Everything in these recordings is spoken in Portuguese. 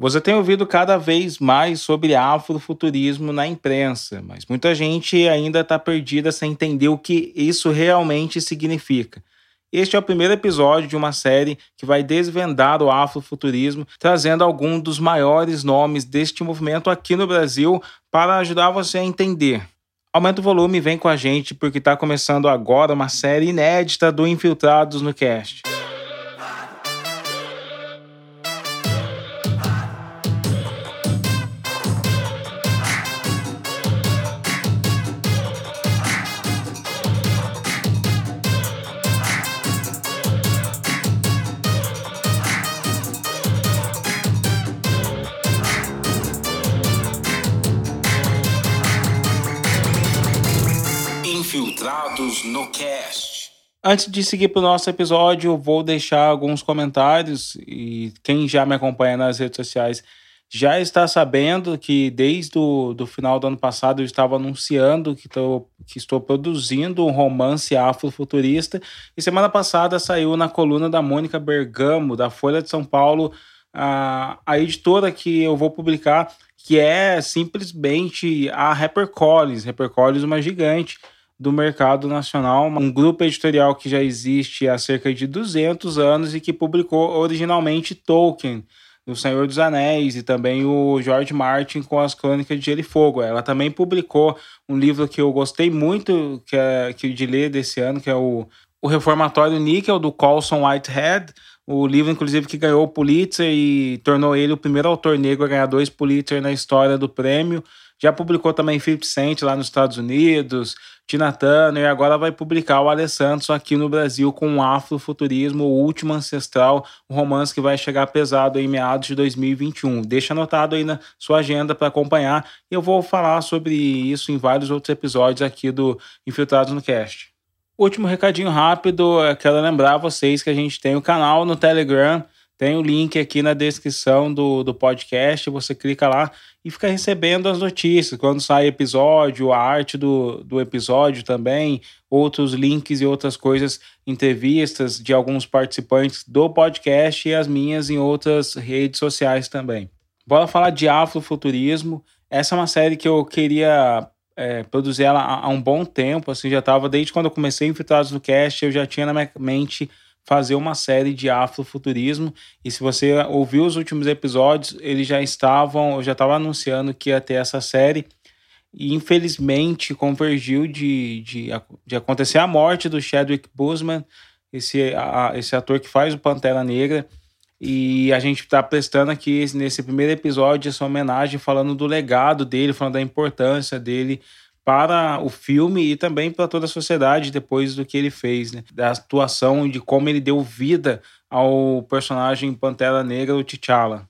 Você tem ouvido cada vez mais sobre afrofuturismo na imprensa, mas muita gente ainda está perdida sem entender o que isso realmente significa. Este é o primeiro episódio de uma série que vai desvendar o afrofuturismo, trazendo alguns dos maiores nomes deste movimento aqui no Brasil para ajudar você a entender. Aumenta o volume e vem com a gente, porque está começando agora uma série inédita do Infiltrados no Cast. Antes de seguir para o nosso episódio, vou deixar alguns comentários e quem já me acompanha nas redes sociais já está sabendo que desde o do final do ano passado eu estava anunciando que, tô, que estou produzindo um romance afrofuturista e semana passada saiu na coluna da Mônica Bergamo, da Folha de São Paulo, a, a editora que eu vou publicar, que é simplesmente a HarperCollins. HarperCollins uma gigante do mercado nacional, um grupo editorial que já existe há cerca de 200 anos e que publicou originalmente Tolkien, O Senhor dos Anéis, e também o George Martin com as Crônicas de Gelo e Fogo. Ela também publicou um livro que eu gostei muito que é, que de ler desse ano, que é o, o Reformatório Níquel, do Colson Whitehead, o livro, inclusive, que ganhou o Pulitzer e tornou ele o primeiro autor negro a ganhar dois Pulitzer na história do prêmio. Já publicou também Philip Cent lá nos Estados Unidos, Tina Turner, e agora vai publicar o Alessandro aqui no Brasil com o Afrofuturismo, o Último Ancestral, um romance que vai chegar pesado em meados de 2021. Deixa anotado aí na sua agenda para acompanhar e eu vou falar sobre isso em vários outros episódios aqui do Infiltrados no Cast. Último recadinho rápido, quero lembrar vocês que a gente tem o canal no Telegram, tem o link aqui na descrição do, do podcast, você clica lá e fica recebendo as notícias. Quando sai episódio, a arte do, do episódio também, outros links e outras coisas, entrevistas de alguns participantes do podcast e as minhas em outras redes sociais também. Bora falar de afrofuturismo. Essa é uma série que eu queria é, produzir ela há, há um bom tempo, assim, já estava desde quando eu comecei Infiltrados no Cast, eu já tinha na minha mente fazer uma série de afrofuturismo. E se você ouviu os últimos episódios, eles já estavam, eu já estava anunciando que ia ter essa série. E infelizmente convergiu de, de, de acontecer a morte do Chadwick Boseman, esse, a, esse ator que faz o Pantera Negra. E a gente está prestando aqui nesse primeiro episódio essa homenagem, falando do legado dele, falando da importância dele para o filme e também para toda a sociedade depois do que ele fez, né? Da atuação e de como ele deu vida ao personagem Pantera Negra, o T'Challa.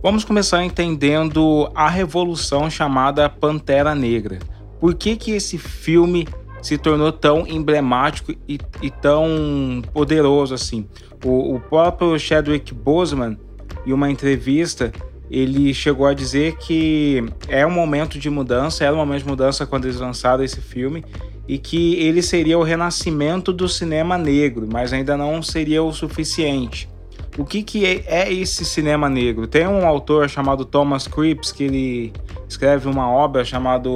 Vamos começar entendendo a revolução chamada Pantera Negra. Por que, que esse filme se tornou tão emblemático e, e tão poderoso assim? O, o próprio Chadwick Boseman, em uma entrevista, ele chegou a dizer que é um momento de mudança, era um momento de mudança quando eles lançaram esse filme, e que ele seria o renascimento do cinema negro, mas ainda não seria o suficiente. O que, que é, é esse cinema negro? Tem um autor chamado Thomas Cripps que ele escreve uma obra chamada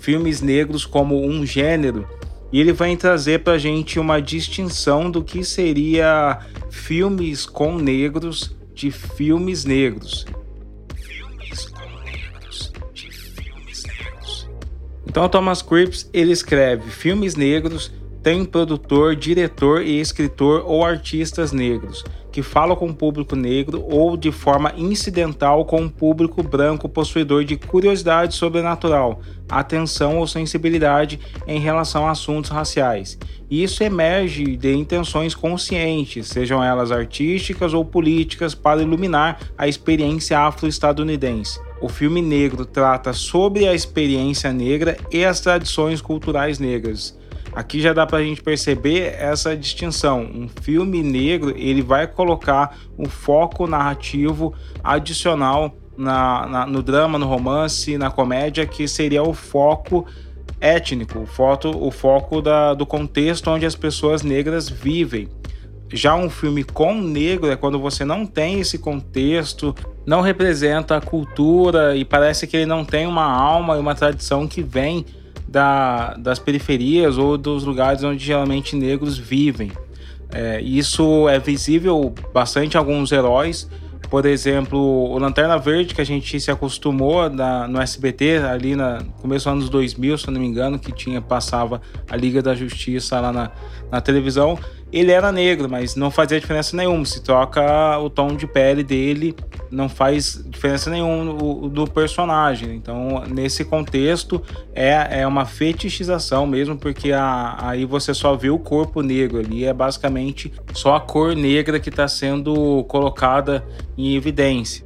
Filmes Negros como um Gênero, e ele vai trazer para a gente uma distinção do que seria filmes com negros de filmes negros. Então, Thomas Cripps ele escreve filmes negros, tem produtor, diretor e escritor ou artistas negros que falam com o público negro ou de forma incidental com o público branco possuidor de curiosidade sobrenatural, atenção ou sensibilidade em relação a assuntos raciais. Isso emerge de intenções conscientes, sejam elas artísticas ou políticas, para iluminar a experiência afro-estadunidense. O filme negro trata sobre a experiência negra e as tradições culturais negras. Aqui já dá para a gente perceber essa distinção. Um filme negro ele vai colocar um foco narrativo adicional na, na, no drama, no romance, na comédia, que seria o foco étnico, o, o foco da, do contexto onde as pessoas negras vivem. Já um filme com negro é quando você não tem esse contexto, não representa a cultura e parece que ele não tem uma alma e uma tradição que vem da, das periferias ou dos lugares onde geralmente negros vivem. É, isso é visível bastante em alguns heróis. Por exemplo, o Lanterna Verde, que a gente se acostumou na, no SBT, ali no começo dos anos 2000, se não me engano, que tinha passava a Liga da Justiça lá na, na televisão ele era negro, mas não fazia diferença nenhuma. Se troca o tom de pele dele, não faz diferença nenhuma do, personagem. Então, nesse contexto, é, é uma fetichização mesmo, porque a, aí você só vê o corpo negro ali, é basicamente só a cor negra que está sendo colocada em evidência.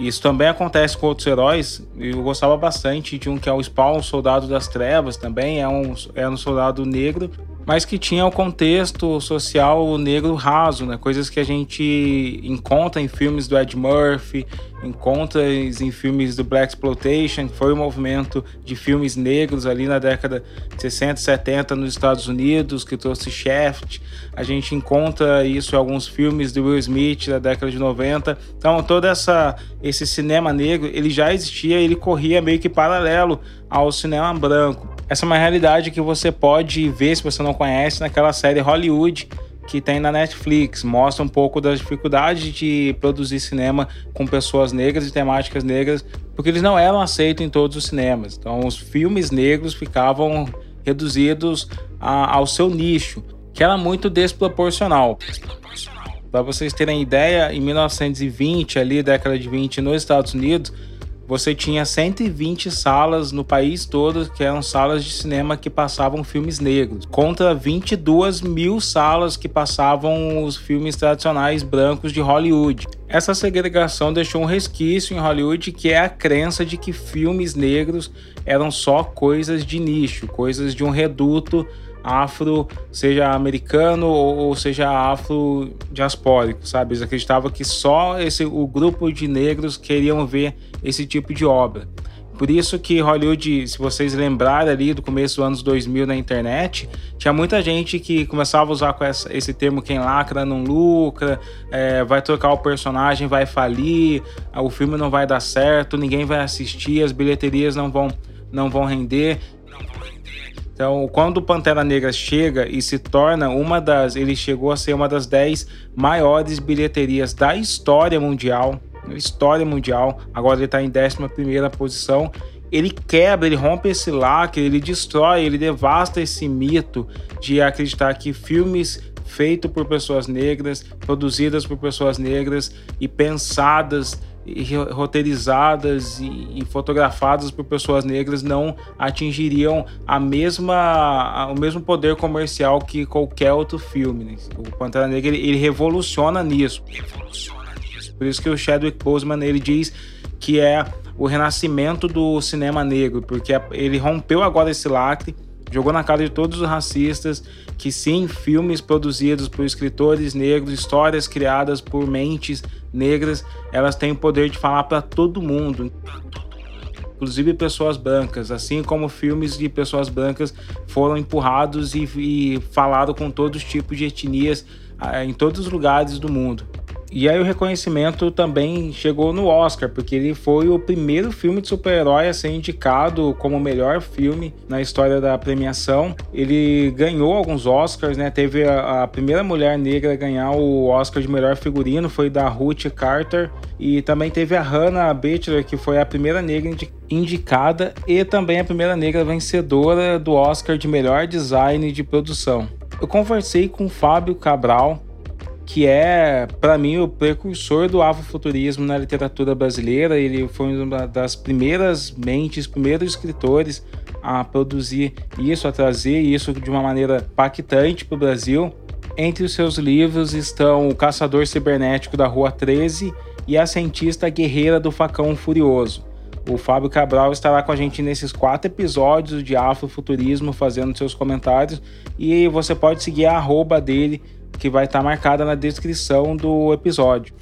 Isso também acontece com outros heróis. Eu gostava bastante de um que é o Spawn, Soldado das Trevas, também é um, é um soldado negro, mas que tinha o contexto social negro raso, né? Coisas que a gente encontra em filmes do Ed Murphy, encontra em filmes do Black Exploitation, que foi o um movimento de filmes negros ali na década de 60, 70 nos Estados Unidos, que trouxe Shaft. A gente encontra isso em alguns filmes do Will Smith da década de 90. Então, todo essa esse cinema negro, ele já existia, ele corria meio que paralelo ao cinema branco. Essa é uma realidade que você pode ver se você não conhece naquela série Hollywood que tem na Netflix. Mostra um pouco das dificuldades de produzir cinema com pessoas negras e temáticas negras, porque eles não eram aceitos em todos os cinemas. Então, os filmes negros ficavam reduzidos a, ao seu nicho, que era muito desproporcional. desproporcional. Para vocês terem ideia, em 1920, ali, década de 20, nos Estados Unidos, você tinha 120 salas no país todo que eram salas de cinema que passavam filmes negros, contra 22 mil salas que passavam os filmes tradicionais brancos de Hollywood. Essa segregação deixou um resquício em Hollywood que é a crença de que filmes negros eram só coisas de nicho, coisas de um reduto afro, seja americano ou, seja afro-diaspórico, sabe? Eles acreditavam que só esse, o grupo de negros queriam ver esse tipo de obra. Por isso que Hollywood, se vocês lembrarem ali do começo dos anos 2000 na internet, tinha muita gente que começava a usar com essa, esse termo quem lacra não lucra, é, vai trocar o personagem, vai falir, o filme não vai dar certo, ninguém vai assistir, as bilheterias não vão, não vão render. Então, quando o Pantera Negra chega e se torna uma das. Ele chegou a ser uma das 10 maiores bilheterias da história mundial. História mundial. Agora ele está em 11 posição. Ele quebra, ele rompe esse lacre, ele destrói, ele devasta esse mito de acreditar que filmes feitos por pessoas negras, produzidas por pessoas negras e pensadas roteirizadas e, fotografadas por pessoas negras não atingiriam a mesma, o mesmo poder comercial que qualquer outro filme. Né? O Pantera Negra ele, ele revoluciona nisso. Revoluciona nisso. Por isso que o Chadwick Boseman ele diz que é o renascimento do cinema negro, porque ele rompeu agora esse lacre jogou na cara de todos os racistas que sim, filmes produzidos por escritores negros, histórias criadas por mentes negras, elas têm o poder de falar para todo mundo, inclusive pessoas brancas, assim como filmes de pessoas brancas foram empurrados e, e falaram com todos os tipos de etnias ah, em todos os lugares do mundo. E aí o reconhecimento também chegou no Oscar, porque ele foi o primeiro filme de super-herói a ser indicado como o melhor filme na história da premiação. Ele ganhou alguns Oscars, né? Teve a, a primeira mulher negra a ganhar o Oscar de melhor figurino, foi da Ruth Carter. E também teve a Hannah Bachelar, que foi a primeira negra indicada e também a primeira negra vencedora do Oscar de melhor design de produção. Eu conversei com o Fábio Cabral, que é, para mim, o precursor do afrofuturismo na literatura brasileira. Ele foi uma das primeiras mentes, primeiros escritores a produzir isso, a trazer isso de uma maneira impactante para o Brasil. Entre os seus livros estão O Caçador Cibernético da Rua 13 e A Cientista Guerreira do Facão Furioso. O Fábio Cabral estará com a gente nesses quatro episódios de Afrofuturismo, fazendo seus comentários. E você pode seguir a arroba dele que vai estar marcada na descrição do episódio.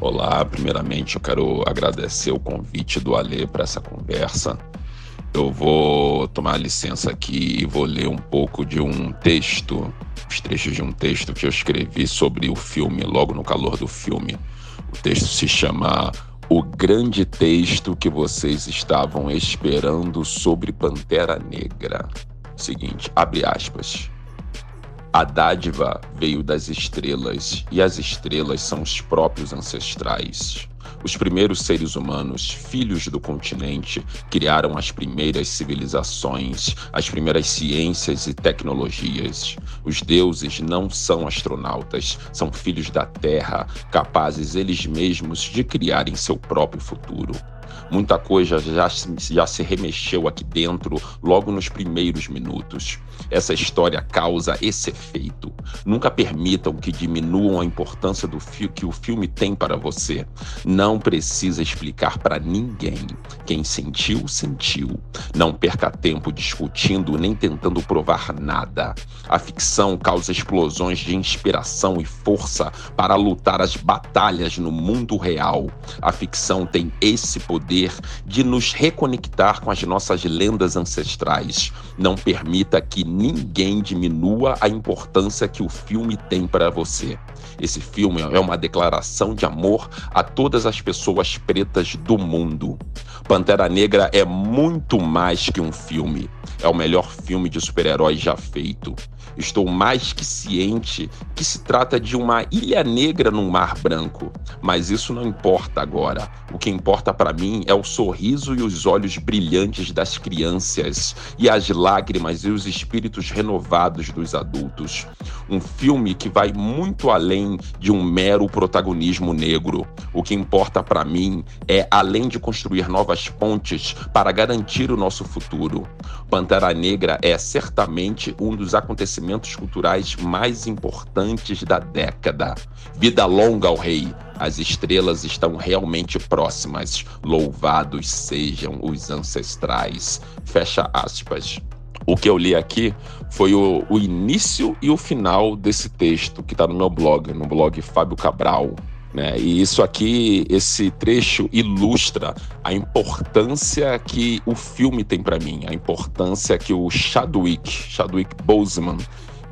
Olá, primeiramente eu quero agradecer o convite do Alê para essa conversa. Eu vou tomar licença aqui e vou ler um pouco de um texto, os trechos de um texto que eu escrevi sobre o filme, logo no calor do filme. O texto se chama O Grande Texto que Vocês Estavam Esperando sobre Pantera Negra. Seguinte, abre aspas. A dádiva veio das estrelas, e as estrelas são os próprios ancestrais. Os primeiros seres humanos, filhos do continente, criaram as primeiras civilizações, as primeiras ciências e tecnologias. Os deuses não são astronautas, são filhos da Terra, capazes eles mesmos de criarem seu próprio futuro. Muita coisa já, já se remexeu aqui dentro logo nos primeiros minutos. Essa história causa esse efeito. Nunca permitam que diminuam a importância do que o filme tem para você. Não precisa explicar para ninguém. Quem sentiu, sentiu. Não perca tempo discutindo nem tentando provar nada. A ficção causa explosões de inspiração e força para lutar as batalhas no mundo real. A ficção tem esse poder de nos reconectar com as nossas lendas ancestrais. Não permita que ninguém diminua a importância que o filme tem para você. Esse filme é uma declaração de amor a todas as pessoas pretas do mundo. Pantera Negra é muito mais que um filme. É o melhor filme de super-heróis já feito. Estou mais que ciente que se trata de uma ilha negra num mar branco, mas isso não importa agora. O que importa para mim é o sorriso e os olhos brilhantes das crianças e as lágrimas e os espíritos renovados dos adultos. Um filme que vai muito além de um mero protagonismo negro. O que importa para mim é, além de construir novas pontes para garantir o nosso futuro, Pantera Negra é certamente um dos acontecimentos acontecimentos culturais mais importantes da década. Vida longa ao rei! As estrelas estão realmente próximas. Louvados sejam os ancestrais. Fecha aspas. O que eu li aqui foi o, o início e o final desse texto que está no meu blog, no blog Fábio Cabral. Né? E isso aqui, esse trecho ilustra a importância que o filme tem para mim, a importância que o Chadwick, Chadwick Boseman,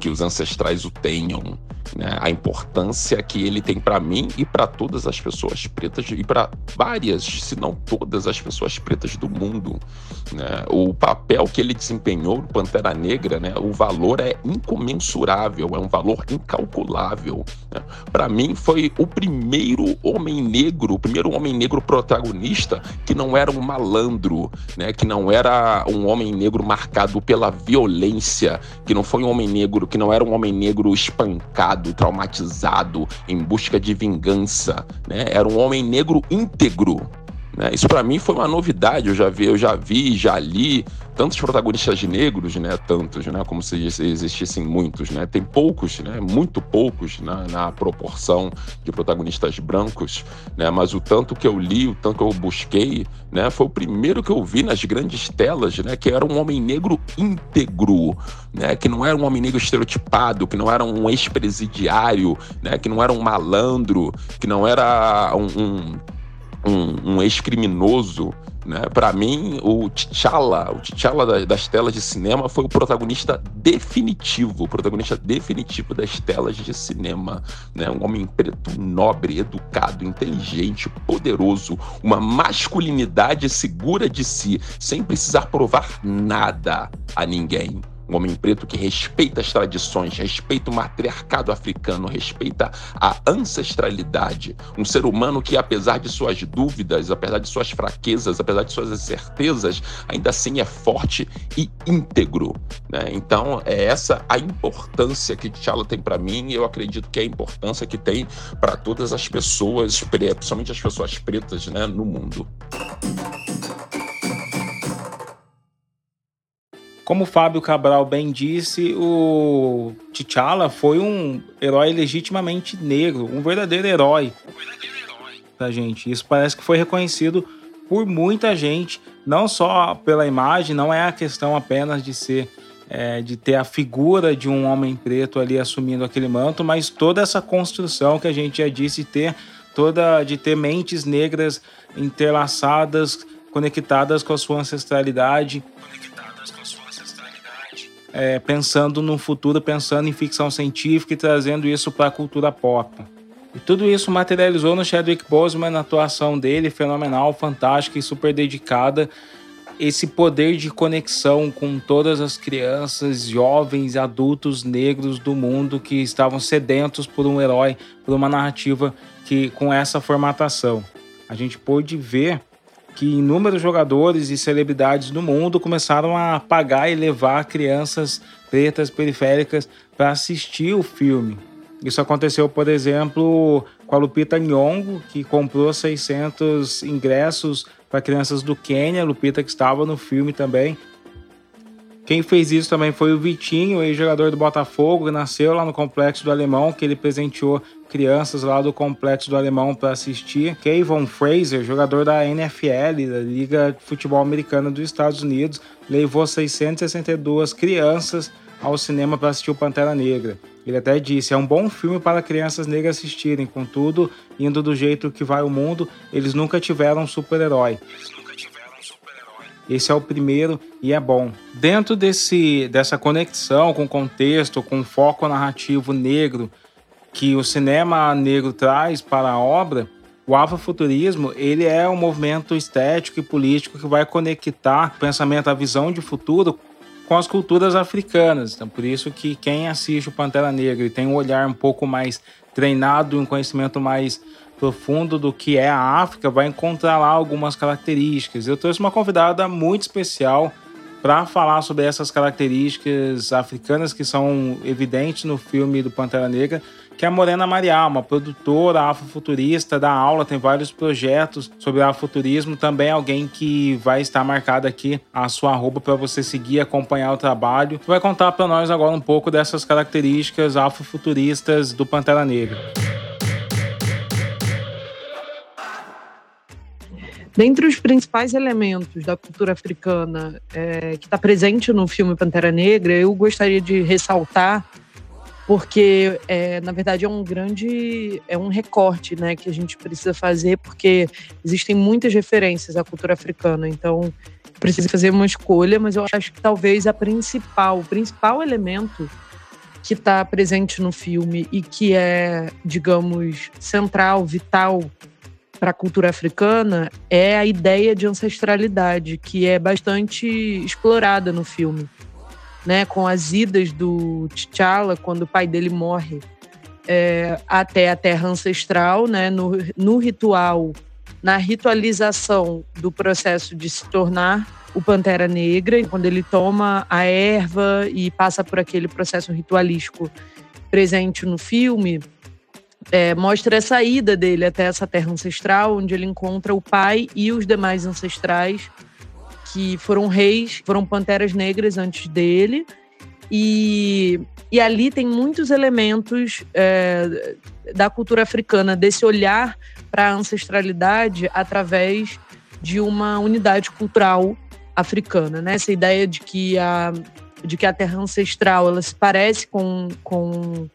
que os ancestrais o tenham, né? a importância que ele tem para mim e para todas as pessoas pretas e para várias, se não todas as pessoas pretas do mundo. Né? O papel que ele desempenhou no Pantera Negra, né? o valor é incomensurável, é um valor incalculável. Né? Para mim, foi o primeiro homem negro, o primeiro homem negro protagonista que não era um malandro, né? que não era um homem negro marcado pela violência, que não foi um homem negro que não era um homem negro espancado, traumatizado, em busca de vingança, né? Era um homem negro íntegro, né? Isso para mim foi uma novidade. Eu já vi, eu já vi, já li tantos protagonistas negros, né? Tantos, né? Como se existissem muitos, né? Tem poucos, né? Muito poucos na, na proporção de protagonistas brancos, né? Mas o tanto que eu li, o tanto que eu busquei, né? Foi o primeiro que eu vi nas grandes telas, né? Que era um homem negro íntegro, né? Que não era um homem negro estereotipado, que não era um ex-presidiário, né? Que não era um malandro, que não era um, um um, um ex-criminoso, né? Para mim, o T'Challa, o T'Challa das telas de cinema foi o protagonista definitivo, o protagonista definitivo das telas de cinema, né? Um homem preto, nobre, educado, inteligente, poderoso, uma masculinidade segura de si, sem precisar provar nada a ninguém. Um homem preto que respeita as tradições, respeita o matriarcado africano, respeita a ancestralidade. Um ser humano que, apesar de suas dúvidas, apesar de suas fraquezas, apesar de suas incertezas, ainda assim é forte e íntegro. Né? Então, é essa a importância que T'Challa tem para mim e eu acredito que é a importância que tem para todas as pessoas, principalmente as pessoas pretas né, no mundo. Como o Fábio Cabral bem disse, o T'Challa foi um herói legitimamente negro, um verdadeiro herói da gente. Isso parece que foi reconhecido por muita gente, não só pela imagem, não é a questão apenas de ser é, de ter a figura de um homem preto ali assumindo aquele manto, mas toda essa construção que a gente já disse ter toda de ter mentes negras entrelaçadas conectadas com a sua ancestralidade, é, pensando no futuro, pensando em ficção científica e trazendo isso para a cultura pop. E tudo isso materializou no Chadwick Boseman na atuação dele, fenomenal, fantástica e super dedicada. Esse poder de conexão com todas as crianças, jovens adultos negros do mundo que estavam sedentos por um herói, por uma narrativa que com essa formatação. A gente pôde ver que inúmeros jogadores e celebridades do mundo começaram a pagar e levar crianças pretas periféricas para assistir o filme. Isso aconteceu, por exemplo, com a Lupita Nyong'o, que comprou 600 ingressos para crianças do Quênia, Lupita que estava no filme também. Quem fez isso também foi o Vitinho, ex-jogador do Botafogo, que nasceu lá no Complexo do Alemão, que ele presenteou crianças lá do Complexo do Alemão para assistir. Kevin Fraser, jogador da NFL, da Liga de Futebol Americana dos Estados Unidos, levou 662 crianças ao cinema para assistir o Pantera Negra. Ele até disse: é um bom filme para crianças negras assistirem, contudo, indo do jeito que vai o mundo, eles nunca tiveram um super-herói. Esse é o primeiro e é bom. Dentro desse, dessa conexão com o contexto, com o foco narrativo negro que o cinema negro traz para a obra, o afrofuturismo ele é um movimento estético e político que vai conectar o pensamento, a visão de futuro com as culturas africanas. Então, por isso que quem assiste o Pantera Negra e tem um olhar um pouco mais treinado, um conhecimento mais profundo do que é a África, vai encontrar lá algumas características. Eu trouxe uma convidada muito especial para falar sobre essas características africanas que são evidentes no filme do Pantera Negra, que é a Morena Marial, uma produtora afrofuturista da aula, tem vários projetos sobre afrofuturismo, também alguém que vai estar marcado aqui a sua arroba para você seguir e acompanhar o trabalho. Vai contar para nós agora um pouco dessas características afrofuturistas do Pantera Negra. Dentre os principais elementos da cultura africana é, que está presente no filme Pantera Negra, eu gostaria de ressaltar, porque é, na verdade é um grande, é um recorte, né, que a gente precisa fazer, porque existem muitas referências à cultura africana. Então precisa fazer uma escolha, mas eu acho que talvez a principal, o principal elemento que está presente no filme e que é, digamos, central, vital para a cultura africana é a ideia de ancestralidade, que é bastante explorada no filme. Né, com as idas do T'Challa, quando o pai dele morre, é, até a terra ancestral, né, no, no ritual, na ritualização do processo de se tornar o Pantera Negra, quando ele toma a erva e passa por aquele processo ritualístico presente no filme, é, mostra essa ida dele até essa terra ancestral, onde ele encontra o pai e os demais ancestrais que foram reis, foram panteras negras antes dele. E, e ali tem muitos elementos é, da cultura africana, desse olhar para a ancestralidade através de uma unidade cultural africana, né? Essa ideia de que a, de que a terra ancestral ela se parece com, com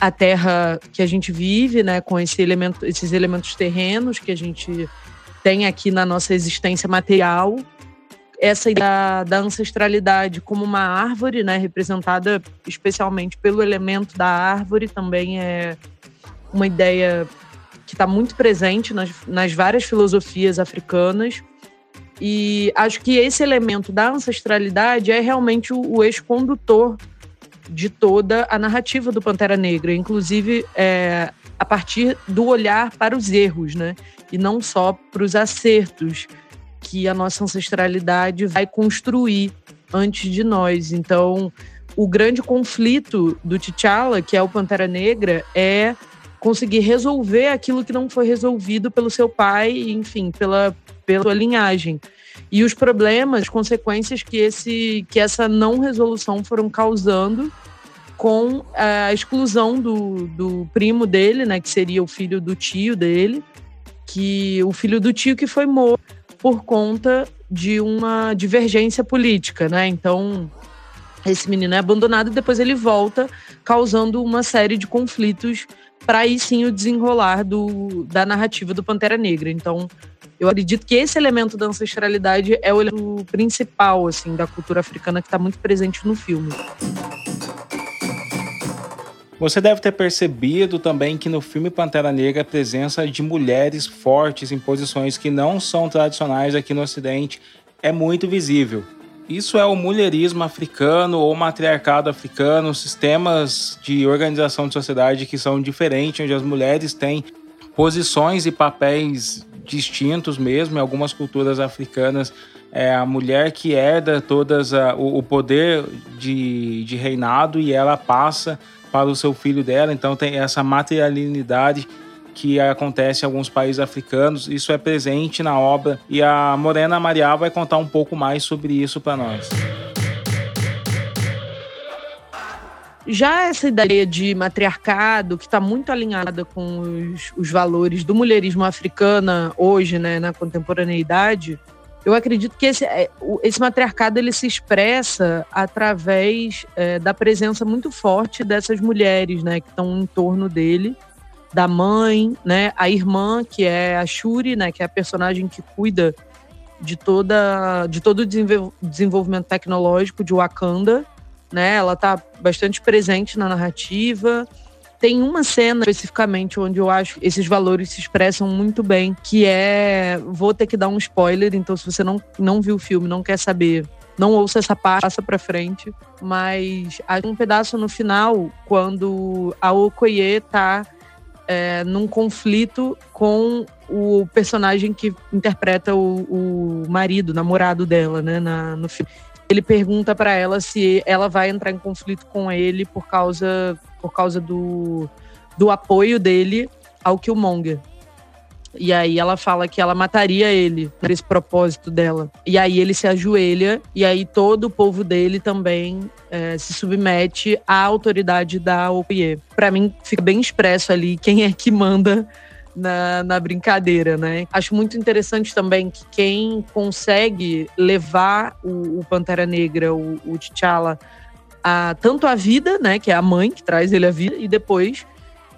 a terra que a gente vive, né, com esse elemento, esses elementos terrenos que a gente tem aqui na nossa existência material, essa da, da ancestralidade como uma árvore, né, representada especialmente pelo elemento da árvore, também é uma ideia que está muito presente nas, nas várias filosofias africanas. E acho que esse elemento da ancestralidade é realmente o, o eixo condutor de toda a narrativa do Pantera Negra, inclusive é, a partir do olhar para os erros, né? E não só para os acertos que a nossa ancestralidade vai construir antes de nós. Então, o grande conflito do T'Challa, que é o Pantera Negra, é conseguir resolver aquilo que não foi resolvido pelo seu pai, enfim, pela, pela linhagem e os problemas, consequências que, esse, que essa não resolução foram causando com a exclusão do, do primo dele, né, que seria o filho do tio dele, que o filho do tio que foi morto por conta de uma divergência política, né? Então, esse menino é abandonado e depois ele volta, causando uma série de conflitos para aí sim o desenrolar do, da narrativa do Pantera Negra. Então, Eu acredito que esse elemento da ancestralidade é o elemento principal, assim, da cultura africana que está muito presente no filme. Você deve ter percebido também que no filme Pantera Negra a presença de mulheres fortes em posições que não são tradicionais aqui no Ocidente é muito visível. Isso é o mulherismo africano ou matriarcado africano, sistemas de organização de sociedade que são diferentes, onde as mulheres têm posições e papéis distintos mesmo. Em algumas culturas africanas, é a mulher que herda todas a, o, o, poder de, de reinado e ela passa para o seu filho dela. Então tem essa materialidade que acontece em alguns países africanos. Isso é presente na obra e a Morena Marial vai contar um pouco mais sobre isso para nós. Já essa ideia de matriarcado, que está muito alinhada com os, os, valores do mulherismo africana hoje, né, na contemporaneidade, eu acredito que esse, é, esse matriarcado ele se expressa através é, da presença muito forte dessas mulheres né, que estão em torno dele, da mãe, né, a irmã, que é a Shuri, né, que é a personagem que cuida de, toda, de todo o desenvolvimento tecnológico de Wakanda, né? Ela tá bastante presente na narrativa. Tem uma cena especificamente onde eu acho que esses valores se expressam muito bem, que é. Vou ter que dar um spoiler, então se você não, não viu o filme, não quer saber, não ouça essa parte, passa pra frente. Mas há um pedaço no final, quando a Okoye tá é, num conflito com o personagem que interpreta o, o marido, namorado dela, né, na, no filme ele pergunta para ela se ela vai entrar em conflito com ele por causa, por causa do, do apoio dele ao Killmonger. E aí ela fala que ela mataria ele nesse propósito dela. E aí ele se ajoelha e aí todo o povo dele também é, se submete à autoridade da OPE. Para mim fica bem expresso ali quem é que manda na, na brincadeira, né? Acho muito interessante também que quem consegue levar o, o Pantera Negra, o, o T'Challa, a, tanto a vida, né, que é a mãe que traz ele à vida, e depois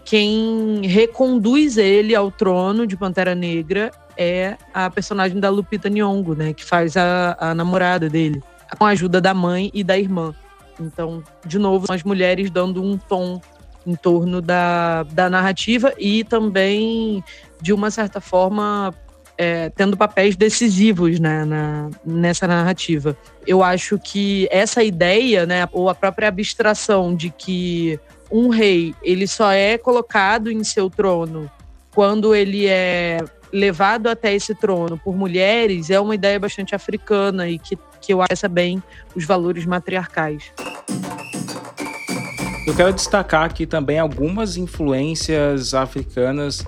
quem reconduz ele ao trono de Pantera Negra é a personagem da Lupita Nyong'o, né, que faz a, a namorada dele, com a ajuda da mãe e da irmã. Então, de novo, as mulheres dando um tom em torno da, da narrativa e também, de uma certa forma, é, tendo papéis decisivos né, na, nessa narrativa. Eu acho que essa ideia, né, ou a própria abstração de que um rei ele só é colocado em seu trono quando ele é levado até esse trono por mulheres é uma ideia bastante africana e que, que eu acho bem os valores matriarcais. Eu quero destacar aqui também algumas influências africanas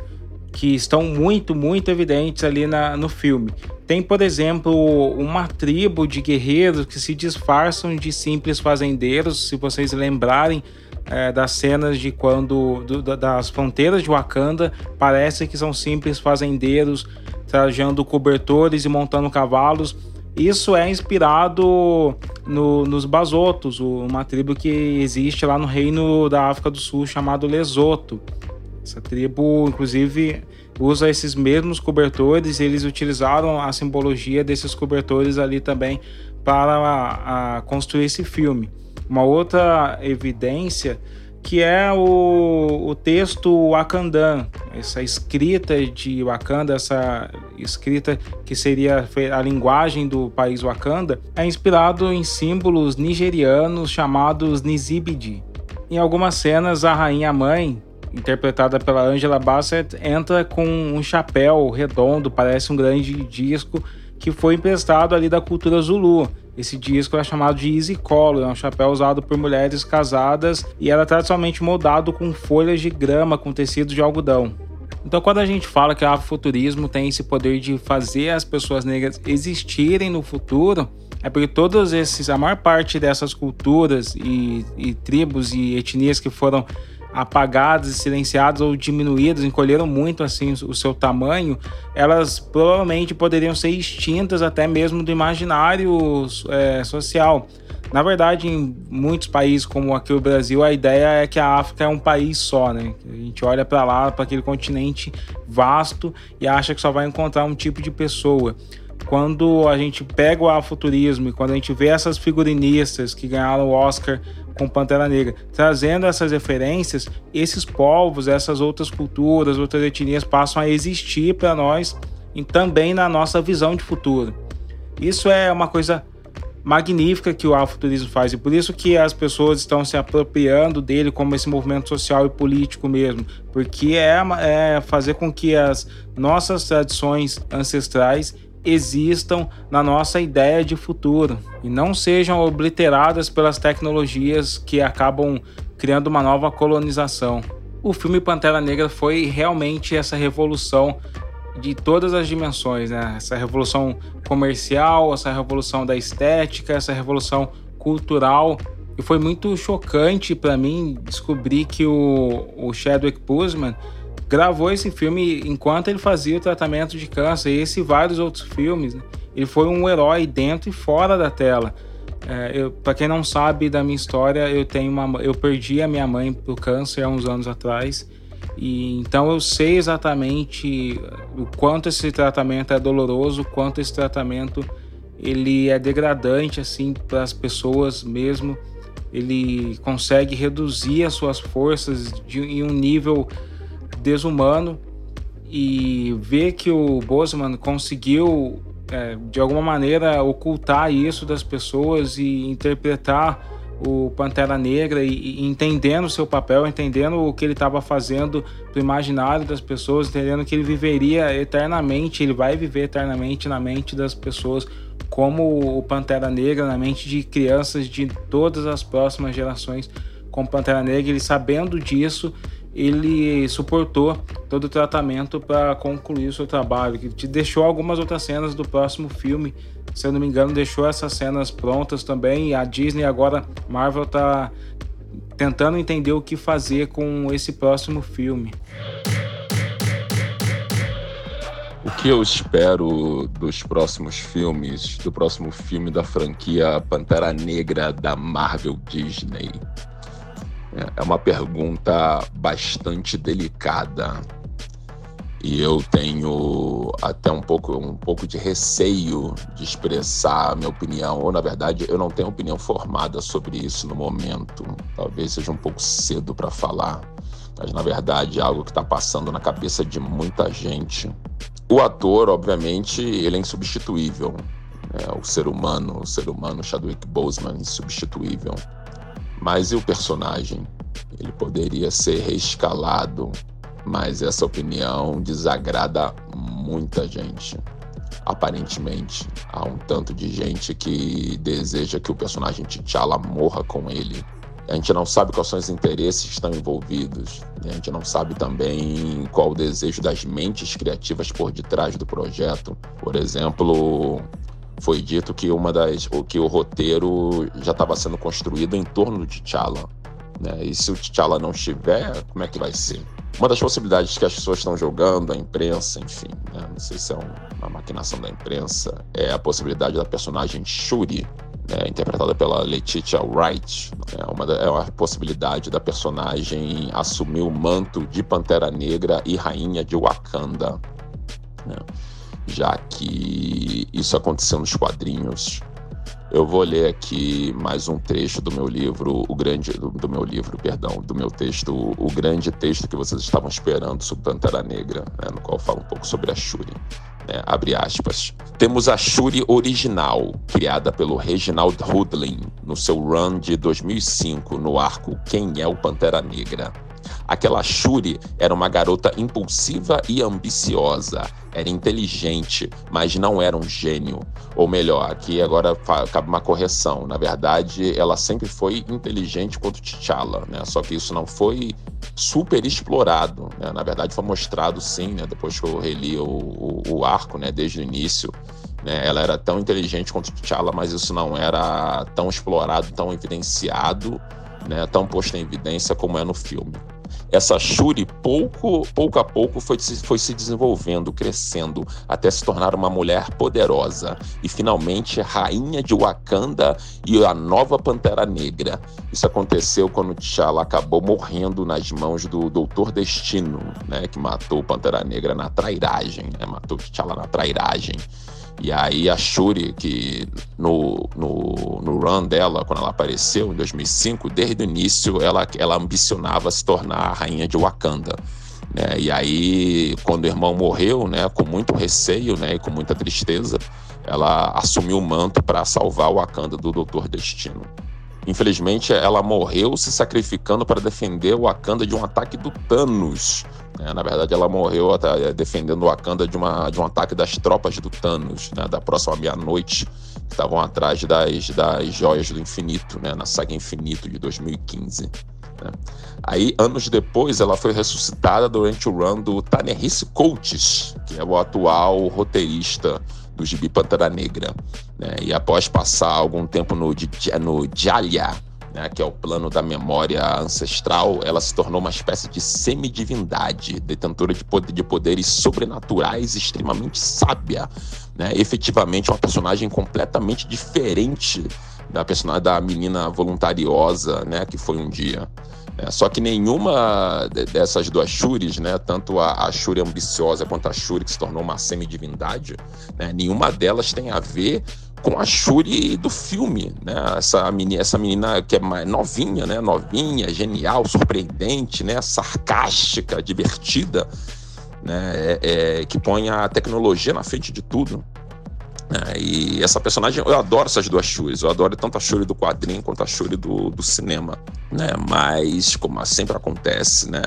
que estão muito, muito evidentes ali na, no filme. Tem, por exemplo, uma tribo de guerreiros que se disfarçam de simples fazendeiros. Se vocês lembrarem é, das cenas de quando do, das fronteiras de Wakanda, parece que são simples fazendeiros trajando cobertores e montando cavalos. Isso é inspirado no, nos Basotos, uma tribo que existe lá no reino da África do Sul chamado Lesoto. Essa tribo, inclusive, usa esses mesmos cobertores e eles utilizaram a simbologia desses cobertores ali também para a, a construir esse filme. Uma outra evidência que é o, o texto Wakandan, essa escrita de Wakanda, essa escrita que seria a linguagem do país Wakanda, é inspirado em símbolos nigerianos chamados Nizibidi. Em algumas cenas, a rainha mãe, interpretada pela Angela Bassett, entra com um chapéu redondo, parece um grande disco, que foi emprestado ali da cultura Zulu esse disco é chamado de Easy Collar, é um chapéu usado por mulheres casadas e era tradicionalmente moldado com folhas de grama com tecido de algodão. Então, quando a gente fala que o afrofuturismo tem esse poder de fazer as pessoas negras existirem no futuro, é porque todos esses, a maior parte dessas culturas e, e tribos e etnias que foram apagadas, silenciadas ou diminuídas, encolheram muito assim o seu tamanho, elas provavelmente poderiam ser extintas até mesmo do imaginário é, social. Na verdade, em muitos países como aqui o Brasil, a ideia é que a África é um país só, né? A gente olha para lá, para aquele continente vasto e acha que só vai encontrar um tipo de pessoa quando a gente pega o afuturismo e quando a gente vê essas figurinistas que ganharam o Oscar com Pantera Negra, trazendo essas referências, esses povos, essas outras culturas, outras etnias passam a existir para nós e também na nossa visão de futuro. Isso é uma coisa magnífica que o afuturismo faz e por isso que as pessoas estão se apropriando dele como esse movimento social e político mesmo, porque é, é fazer com que as nossas tradições ancestrais existam na nossa ideia de futuro e não sejam obliteradas pelas tecnologias que acabam criando uma nova colonização. O filme Pantera Negra foi realmente essa revolução de todas as dimensões, né? Essa revolução comercial, essa revolução da estética, essa revolução cultural. E foi muito chocante para mim descobrir que o, o Chadwick Boseman gravou esse filme enquanto ele fazia o tratamento de câncer, e esse e vários outros filmes. Né? Ele foi um herói dentro e fora da tela. É, para quem não sabe da minha história, eu tenho uma, eu perdi a minha mãe pro câncer há uns anos atrás. E então eu sei exatamente o quanto esse tratamento é doloroso, o quanto esse tratamento ele é degradante assim para as pessoas mesmo. Ele consegue reduzir as suas forças de, em um nível desumano e ver que o Boseman conseguiu é, de alguma maneira ocultar isso das pessoas e interpretar o Pantera Negra e, e entendendo o seu papel, entendendo o que ele estava fazendo pro imaginário das pessoas, entendendo que ele viveria eternamente, ele vai viver eternamente na mente das pessoas, como o Pantera Negra na mente de crianças de todas as próximas gerações com Pantera Negra, ele sabendo disso, ele suportou todo o tratamento para concluir o seu trabalho, que te deixou algumas outras cenas do próximo filme, se eu não me engano, deixou essas cenas prontas também, e a Disney agora, Marvel está tentando entender o que fazer com esse próximo filme. O que eu espero dos próximos filmes, do próximo filme da franquia Pantera Negra da Marvel Disney? É uma pergunta bastante delicada e eu tenho até um pouco, um pouco de receio de expressar a minha opinião, ou na verdade eu não tenho opinião formada sobre isso no momento. Talvez seja um pouco cedo para falar, mas na verdade é algo que está passando na cabeça de muita gente. O ator, obviamente, ele é insubstituível. É, o ser humano, o ser humano Chadwick Boseman, insubstituível. Mas e o personagem? Ele poderia ser reescalado, mas essa opinião desagrada muita gente. Aparentemente, há um tanto de gente que deseja que o personagem T'Challa morra com ele. A gente não sabe quais são os interesses que estão envolvidos. A gente não sabe também qual o desejo das mentes criativas por detrás do projeto. Por exemplo, foi dito que uma das que o roteiro já estava sendo construído em torno do T'Challa. Né? E se o T'Challa não estiver, como é que vai ser? Uma das possibilidades que as pessoas estão jogando, a imprensa, enfim, né? não sei se é uma maquinação da imprensa, é a possibilidade da personagem Shuri, né? interpretada pela Letitia Wright. É uma, é uma possibilidade da personagem assumir o manto de Pantera Negra e Rainha de Wakanda. Né? Já que isso aconteceu nos quadrinhos. Eu vou ler aqui mais um trecho do meu livro, o grande do, do meu livro, perdão, do meu texto, o, grande texto que vocês estavam esperando sobre Pantera Negra, né, no qual falo um pouco sobre a Shuri. Né, abre aspas. Temos a Shuri original, criada pelo Reginald Hudlin no seu run de 2005 no arco Quem é o Pantera Negra. Aquela Shuri era uma garota impulsiva e ambiciosa. Era inteligente, mas não era um gênio. Ou melhor, aqui agora cabe uma correção. Na verdade, ela sempre foi inteligente quanto T'Challa, né? Só que isso não foi super explorado. Né? Na verdade, foi mostrado sim, né? Depois que eu reli o, o, o arco, né? Desde o início. Né? Ela era tão inteligente quanto T'Challa, mas isso não era tão explorado, tão evidenciado, né? tão posto em evidência como é no filme. Essa Shuri, pouco, pouco a pouco, foi, foi se desenvolvendo, crescendo, até se tornar uma mulher poderosa e finalmente rainha de Wakanda e a nova Pantera Negra. Isso aconteceu quando T'Challa acabou morrendo nas mãos do Doutor Destino, né, que matou Pantera Negra na trairagem, né, matou T'Challa na trairagem. E aí a Shuri, que no, no, no run dela, quando ela apareceu em 2005, desde o início ela, ela ambicionava se tornar a rainha de Wakanda. Né? E aí, quando o irmão morreu, né, com muito receio né, e com muita tristeza, ela assumiu o manto para salvar o Wakanda do Doutor Destino. Infelizmente, ela morreu se sacrificando para defender o Wakanda de um ataque do Thanos. Né? Na verdade, ela morreu é, defendendo o Wakanda de, uma, de um ataque das tropas do Thanos, né? da próxima meia-noite, que estavam atrás das, das joias do infinito, né? na saga Infinito de 2015. Né? Aí, anos depois, ela foi ressuscitada durante o run do Tanehisi Coates, que é o atual roteirista do Gibi Pantera Negra. Né? E após passar algum tempo no, no Jalya, né, que é o plano da memória ancestral, ela se tornou uma espécie de semidivindade, detentora de, poder, de poderes sobrenaturais, extremamente sábia. Né? Efetivamente, uma personagem completamente diferente da personagem da menina voluntariosa, né, que foi um dia. É, só que nenhuma dessas duas Shuris, né, tanto a, a Shuri ambiciosa quanto a Shuri que se tornou uma semidivindade, né, nenhuma delas tem a ver com a Shuri do filme, né? Essa menina, essa menina que é mais novinha, né? Novinha, genial, surpreendente, né? Sarcástica, divertida, né? É, é, que põe a tecnologia na frente de tudo. É, e essa personagem, eu adoro essas duas Shuris. Eu adoro tanto a Shuri do quadrinho quanto a Shuri do, do cinema. Né? Mas, como sempre acontece né?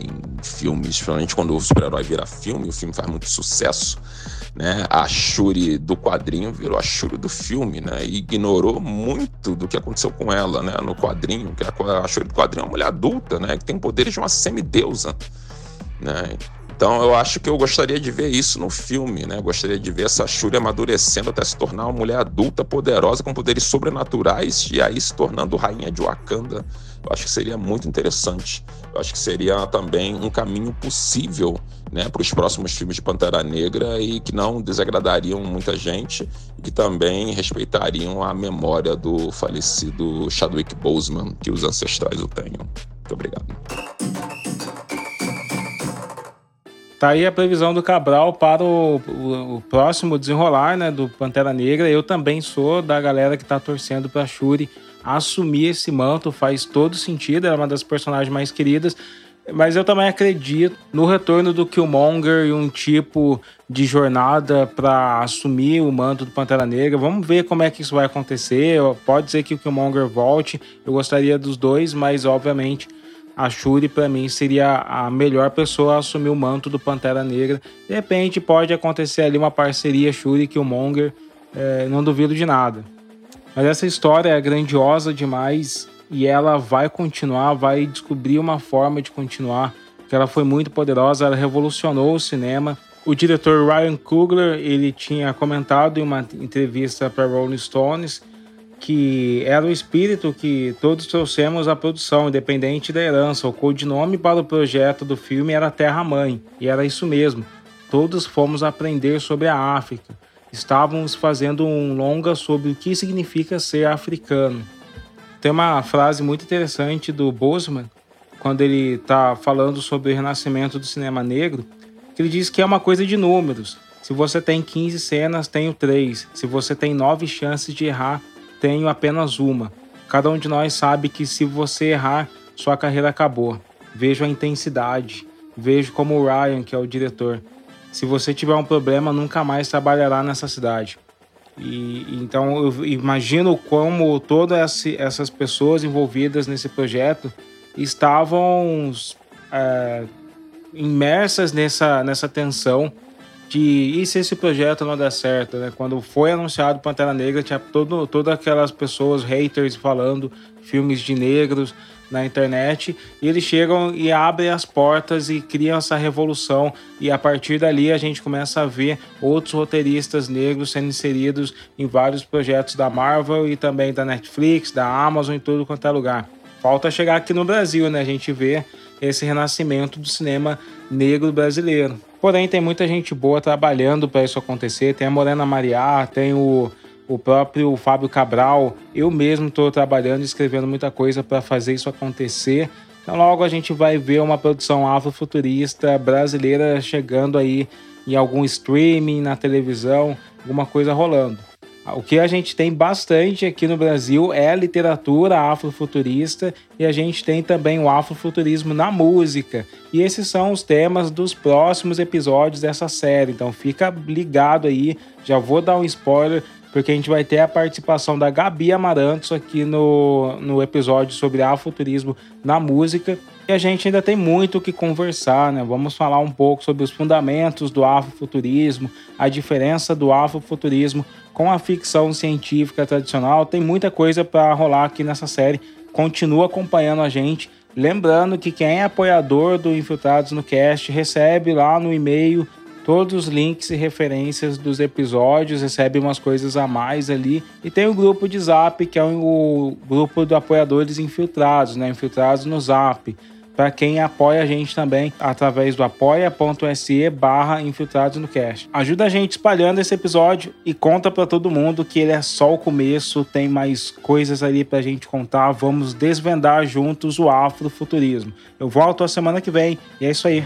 em filmes, principalmente quando o super-herói vira filme, o filme faz muito sucesso. Né? A Shuri do quadrinho virou a Shuri do filme, né? E ignorou muito do que aconteceu com ela, né? No quadrinho, que a Shuri do quadrinho é uma mulher adulta, né? Que tem poderes de uma semideusa, né? Então eu acho que eu gostaria de ver isso no filme, né? Gostaria de ver essa Shuri amadurecendo até se tornar uma mulher adulta, poderosa, com poderes sobrenaturais e aí se tornando rainha de Wakanda. Eu acho que seria muito interessante. Eu acho que seria também um caminho possível né, para os próximos filmes de Pantera Negra e que não desagradariam muita gente e que também respeitariam a memória do falecido Chadwick Boseman, que os ancestrais o tenham. Muito obrigado. Tá aí a previsão do Cabral para o, o, o, próximo desenrolar né, do Pantera Negra. Eu também sou da galera que está torcendo para Shuri assumir esse manto. Faz todo sentido, é uma das personagens mais queridas. Mas eu também acredito no retorno do Killmonger e um tipo de jornada para assumir o manto do Pantera Negra. Vamos ver como é que isso vai acontecer. Pode ser que o Killmonger volte. Eu gostaria dos dois, mas obviamente a Shuri para mim seria a melhor pessoa a assumir o manto do Pantera Negra. De repente pode acontecer ali uma parceria Shuri Killmonger, é, não duvido de nada. Mas essa história é grandiosa demais e ela vai continuar, vai descobrir uma forma de continuar. Que ela foi muito poderosa, ela revolucionou o cinema. O diretor Ryan Coogler ele tinha comentado em uma entrevista para Rolling Stones que era o espírito que todos trouxemos à produção, independente da herança. O codinome para o projeto do filme era Terra Mãe, e era isso mesmo. Todos fomos aprender sobre a África. Estávamos fazendo um longa sobre o que significa ser africano. Tem uma frase muito interessante do Bosman, quando ele está falando sobre o renascimento do cinema negro, que ele diz que é uma coisa de números. Se você tem 15 cenas, tenho 3. Se você tem 9 chances de errar, tenho apenas uma. Cada um de nós sabe que se você errar, sua carreira acabou. Vejo a intensidade, vejo como o Ryan, que é o diretor. Se você tiver um problema, nunca mais trabalhará nessa cidade. E então eu imagino como todas essas pessoas envolvidas nesse projeto estavam é, imersas nessa, nessa tensão de e se esse projeto não der certo, né? Quando foi anunciado Pantera Negra, tinha todo, todas aquelas pessoas, haters, falando filmes de negros na internet, e eles chegam e abrem as portas e criam essa revolução, e a partir dali a gente começa a ver outros roteiristas negros sendo inseridos em vários projetos da Marvel e também da Netflix, da Amazon, em tudo quanto é lugar. Falta chegar aqui no Brasil, né? A gente vê esse renascimento do cinema negro brasileiro. Porém, tem muita gente boa trabalhando para isso acontecer. Tem a Morena Mariá, tem o, o próprio Fábio Cabral. Eu mesmo estou trabalhando e escrevendo muita coisa para fazer isso acontecer. Então, logo a gente vai ver uma produção afrofuturista brasileira chegando aí em algum streaming, na televisão, alguma coisa rolando. O que a gente tem bastante aqui no Brasil é a literatura afrofuturista e a gente tem também o afrofuturismo na música. E esses são os temas dos próximos episódios dessa série. Então fica ligado aí, já vou dar um spoiler porque a gente vai ter a participação da Gabi Amarantos aqui no, no episódio sobre afrofuturismo na música. E a gente ainda tem muito o que conversar, né? Vamos falar um pouco sobre os fundamentos do afrofuturismo, a diferença do afrofuturismo com a ficção científica tradicional. Tem muita coisa para rolar aqui nessa série. Continua acompanhando a gente. Lembrando que quem é apoiador do Infiltrados no Cast recebe lá no e-mail todos os links e referências dos episódios, recebe umas coisas a mais ali. E tem o grupo de Zap, que é o grupo de apoiadores infiltrados, né? Infiltrados no Zap. Para quem apoia a gente também através do apoia.se barra infiltrados no cast. Ajuda a gente espalhando esse episódio e conta para todo mundo que ele é só o começo, tem mais coisas ali pra gente contar. Vamos desvendar juntos o afrofuturismo. Eu volto a semana que vem e é isso aí.